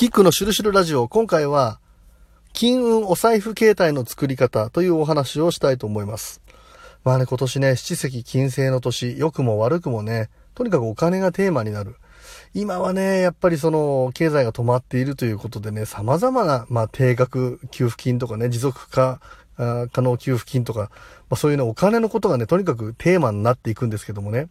キックのシュルシュルラジオ、今回は、金運お財布形態の作り方というお話をしたいと思います。まあね、今年ね、七石金星の年、良くも悪くもね、とにかくお金がテーマになる。今はね、やっぱりその、経済が止まっているということでね、様々な、まあ、定額給付金とかね、持続化可能給付金とか、まあ、そういうね、お金のことがね、とにかくテーマになっていくんですけどもね。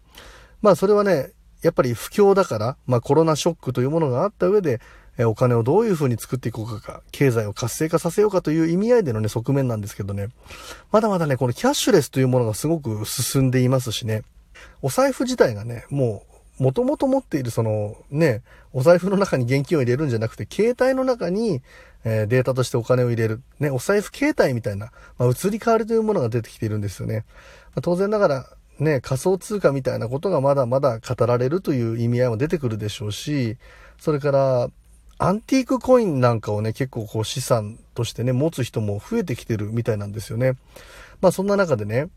まあ、それはね、やっぱり不況だから、まあ、コロナショックというものがあった上で、えお金をどういうふうに作っていこうか経済を活性化させようかという意味合いでのね、側面なんですけどね、まだまだね、このキャッシュレスというものがすごく進んでいますしね、お財布自体がね、もう、もともと持っているその、ね、お財布の中に現金を入れるんじゃなくて、携帯の中に、え、データとしてお金を入れる。ね、お財布携帯みたいな、まあ、移り変わりというものが出てきているんですよね。まあ、当然ながら、ね、仮想通貨みたいなことがまだまだ語られるという意味合いも出てくるでしょうし、それから、アンティークコインなんかをね、結構こう資産としてね、持つ人も増えてきてるみたいなんですよね。まあそんな中でね、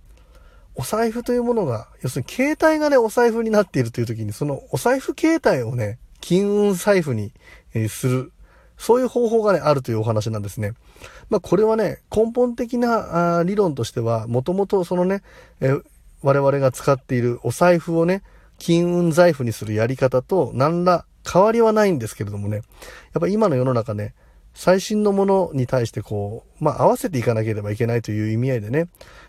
お財布というものが、要するに携帯がね、お財布になっているという時に、そのお財布携帯をね、金運財布に、え、する。そういう方法がね、あるというお話なんですね。まあこれはね、根本的なあ理論としては、もともとそのね、え、我々が使っているお財布をね、金運財布にするやり方と何ら変わりはないんですけれどもね、やっぱ今の世の中ね、最新のものに対してこう、まあ合わせていかなければいけないという意味合いでね、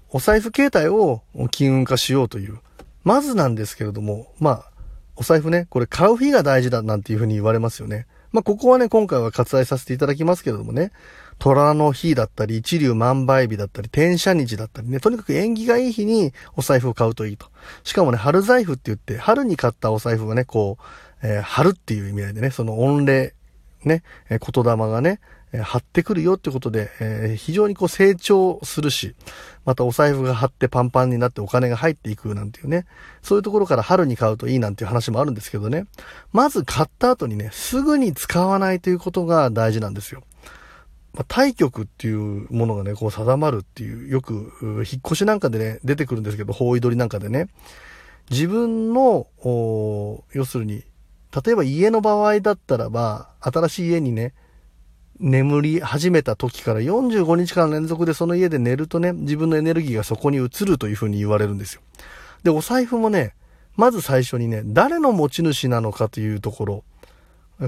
お財布形態を金運化しようという。まずなんですけれども、まあ、お財布ね、これ買う日が大事だなんていうふうに言われますよね。まあここはね、今回は割愛させていただきますけれどもね、虎の日だったり、一流万倍日だったり、天赦日だったりね、とにかく縁起がいい日にお財布を買うといいと。しかもね、春財布って言って、春に買ったお財布がね、こう、えー、貼るっていう意味合いでね、その御礼、ね、え、言霊がね、えー、貼ってくるよってことで、えー、非常にこう成長するし、またお財布が貼ってパンパンになってお金が入っていくなんていうね、そういうところから春に買うといいなんていう話もあるんですけどね、まず買った後にね、すぐに使わないということが大事なんですよ。まあ、対局っていうものがね、こう定まるっていう、よく、引っ越しなんかでね、出てくるんですけど、法医取りなんかでね、自分の、要するに、例えば家の場合だったらば、新しい家にね、眠り始めた時から45日間連続でその家で寝るとね、自分のエネルギーがそこに移るというふうに言われるんですよ。で、お財布もね、まず最初にね、誰の持ち主なのかというところ、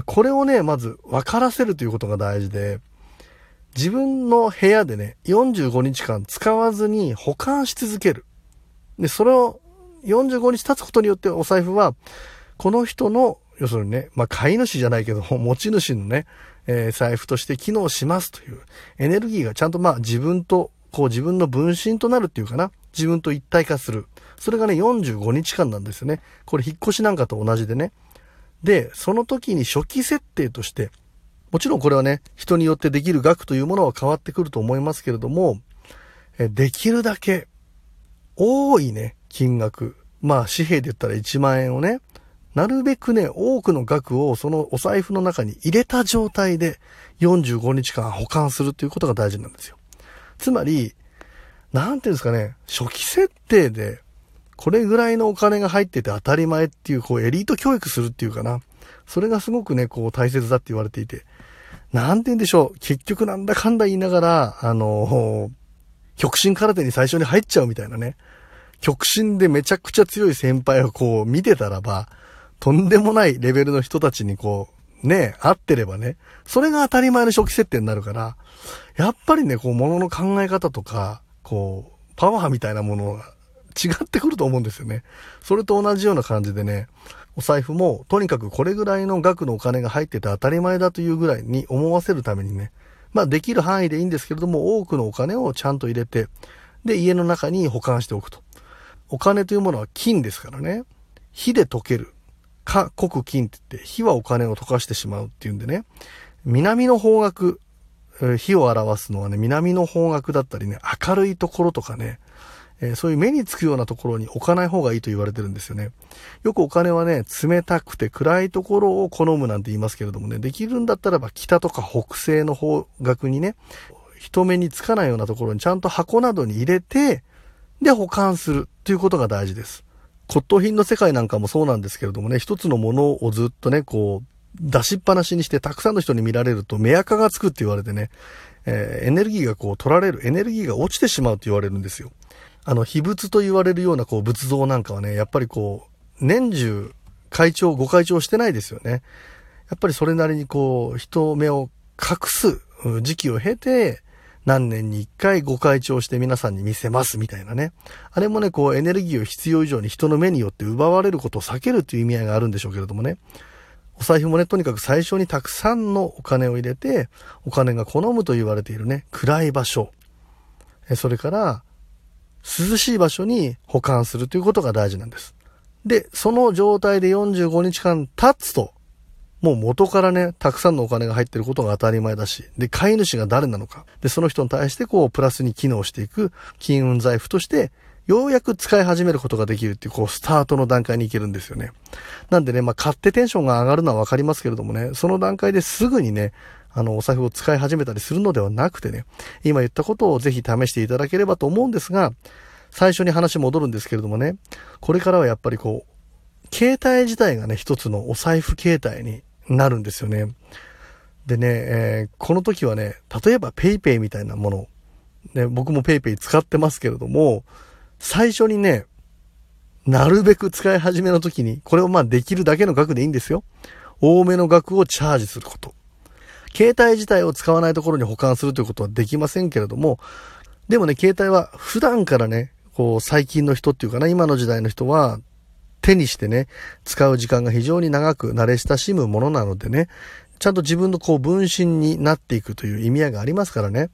これをね、まず分からせるということが大事で、自分の部屋でね、45日間使わずに保管し続ける。で、それを45日経つことによってお財布は、この人の要するにね、まあ、飼い主じゃないけど、持ち主のね、えー、財布として機能しますという、エネルギーがちゃんとまあ自分と、こう自分の分身となるっていうかな、自分と一体化する。それがね、45日間なんですよね。これ引っ越しなんかと同じでね。で、その時に初期設定として、もちろんこれはね、人によってできる額というものは変わってくると思いますけれども、えできるだけ多いね、金額。まあ、紙幣で言ったら1万円をね、なるべくね、多くの額をそのお財布の中に入れた状態で45日間保管するということが大事なんですよ。つまり、なんていうんですかね、初期設定でこれぐらいのお金が入ってて当たり前っていう、こうエリート教育するっていうかな。それがすごくね、こう大切だって言われていて。なんて言うんでしょう。結局なんだかんだ言いながら、あの、極真空手に最初に入っちゃうみたいなね。極真でめちゃくちゃ強い先輩をこう見てたらば、とんでもないレベルの人たちにこう、ね、合ってればね、それが当たり前の初期設定になるから、やっぱりね、こう、ものの考え方とか、こう、パワーみたいなものが違ってくると思うんですよね。それと同じような感じでね、お財布も、とにかくこれぐらいの額のお金が入ってて当たり前だというぐらいに思わせるためにね、まあできる範囲でいいんですけれども、多くのお金をちゃんと入れて、で、家の中に保管しておくと。お金というものは金ですからね、火で溶ける。か、国金って言って、火はお金を溶かしてしまうっていうんでね、南の方角、火を表すのはね、南の方角だったりね、明るいところとかね、えー、そういう目につくようなところに置かない方がいいと言われてるんですよね。よくお金はね、冷たくて暗いところを好むなんて言いますけれどもね、できるんだったらば北とか北西の方角にね、人目につかないようなところにちゃんと箱などに入れて、で保管するっていうことが大事です。骨董品の世界なんかもそうなんですけれどもね、一つのものをずっとね、こう、出しっぱなしにしてたくさんの人に見られると、目垢がつくって言われてね、えー、エネルギーがこう取られる、エネルギーが落ちてしまうと言われるんですよ。あの、秘仏と言われるようなこう仏像なんかはね、やっぱりこう、年中会長、ご会長してないですよね。やっぱりそれなりにこう、人目を隠す時期を経て、何年に一回ご会長して皆さんに見せますみたいなね。あれもね、こうエネルギーを必要以上に人の目によって奪われることを避けるという意味合いがあるんでしょうけれどもね。お財布もね、とにかく最初にたくさんのお金を入れて、お金が好むと言われているね、暗い場所。それから、涼しい場所に保管するということが大事なんです。で、その状態で45日間経つと、もう元からね、たくさんのお金が入ってることが当たり前だし、で、飼い主が誰なのか、で、その人に対してこう、プラスに機能していく金運財布として、ようやく使い始めることができるっていう、こう、スタートの段階に行けるんですよね。なんでね、まあ、買ってテンションが上がるのはわかりますけれどもね、その段階ですぐにね、あの、お財布を使い始めたりするのではなくてね、今言ったことをぜひ試していただければと思うんですが、最初に話戻るんですけれどもね、これからはやっぱりこう、携帯自体がね、一つのお財布携帯になるんですよね。でね、えー、この時はね、例えば PayPay みたいなもの、ね、僕も PayPay 使ってますけれども、最初にね、なるべく使い始めの時に、これをまあできるだけの額でいいんですよ。多めの額をチャージすること。携帯自体を使わないところに保管するということはできませんけれども、でもね、携帯は普段からね、こう、最近の人っていうかな、今の時代の人は、手にしてね、使う時間が非常に長く慣れ親しむものなのでね、ちゃんと自分のこう分身になっていくという意味合いがありますからね。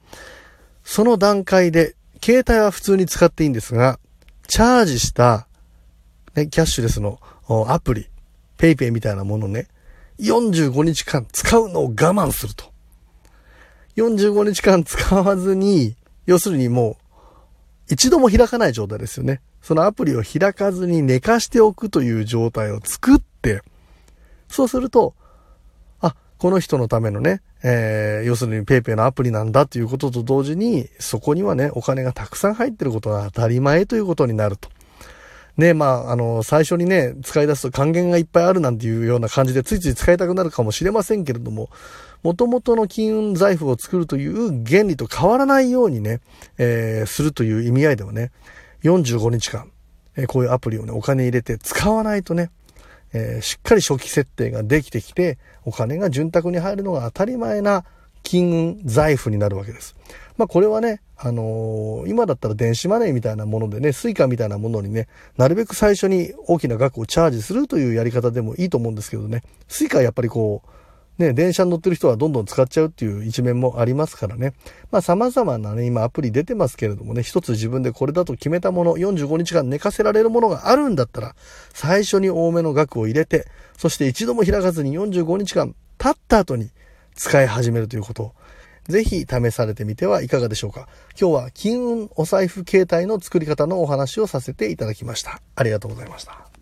その段階で、携帯は普通に使っていいんですが、チャージした、ね、キャッシュレスのアプリ、PayPay みたいなものね、45日間使うのを我慢すると。45日間使わずに、要するにもう、一度も開かない状態ですよね。そのアプリを開かずに寝かしておくという状態を作って、そうすると、あ、この人のためのね、えー、要するに PayPay のアプリなんだということと同時に、そこにはね、お金がたくさん入ってることが当たり前ということになると。ね、まあ、あの、最初にね、使い出すと還元がいっぱいあるなんていうような感じでついつい使いたくなるかもしれませんけれども、元々の金運財布を作るという原理と変わらないようにね、えー、するという意味合いではね、45日間、えこういうアプリをね、お金入れて使わないとね、えー、しっかり初期設定ができてきて、お金が潤沢に入るのが当たり前な金運財布になるわけです。まあこれはね、あのー、今だったら電子マネーみたいなものでね、スイカみたいなものにね、なるべく最初に大きな額をチャージするというやり方でもいいと思うんですけどね、スイカはやっぱりこう、ね、電車に乗ってる人はどんどん使っちゃうっていう一面もありますからね。まあ様々なね、今アプリ出てますけれどもね、一つ自分でこれだと決めたもの、45日間寝かせられるものがあるんだったら、最初に多めの額を入れて、そして一度も開かずに45日間経った後に使い始めるということを、ぜひ試されてみてはいかがでしょうか。今日は金運お財布携帯の作り方のお話をさせていただきました。ありがとうございました。